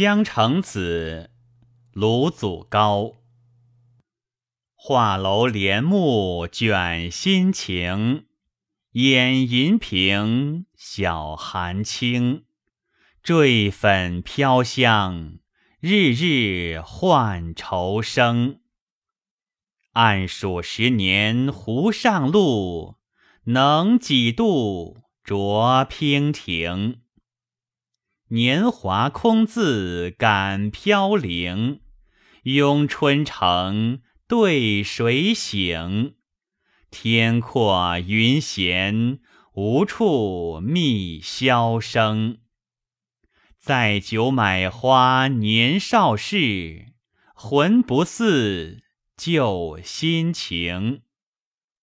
江城子，鲁祖高。画楼帘幕卷心情，掩银屏，晓寒清。坠粉飘香，日日换愁生。暗数十年湖上路，能几度着娉婷。年华空自感飘零，拥春城对谁醒？天阔云闲，无处觅箫声。载酒买花年少事，魂不似旧心情。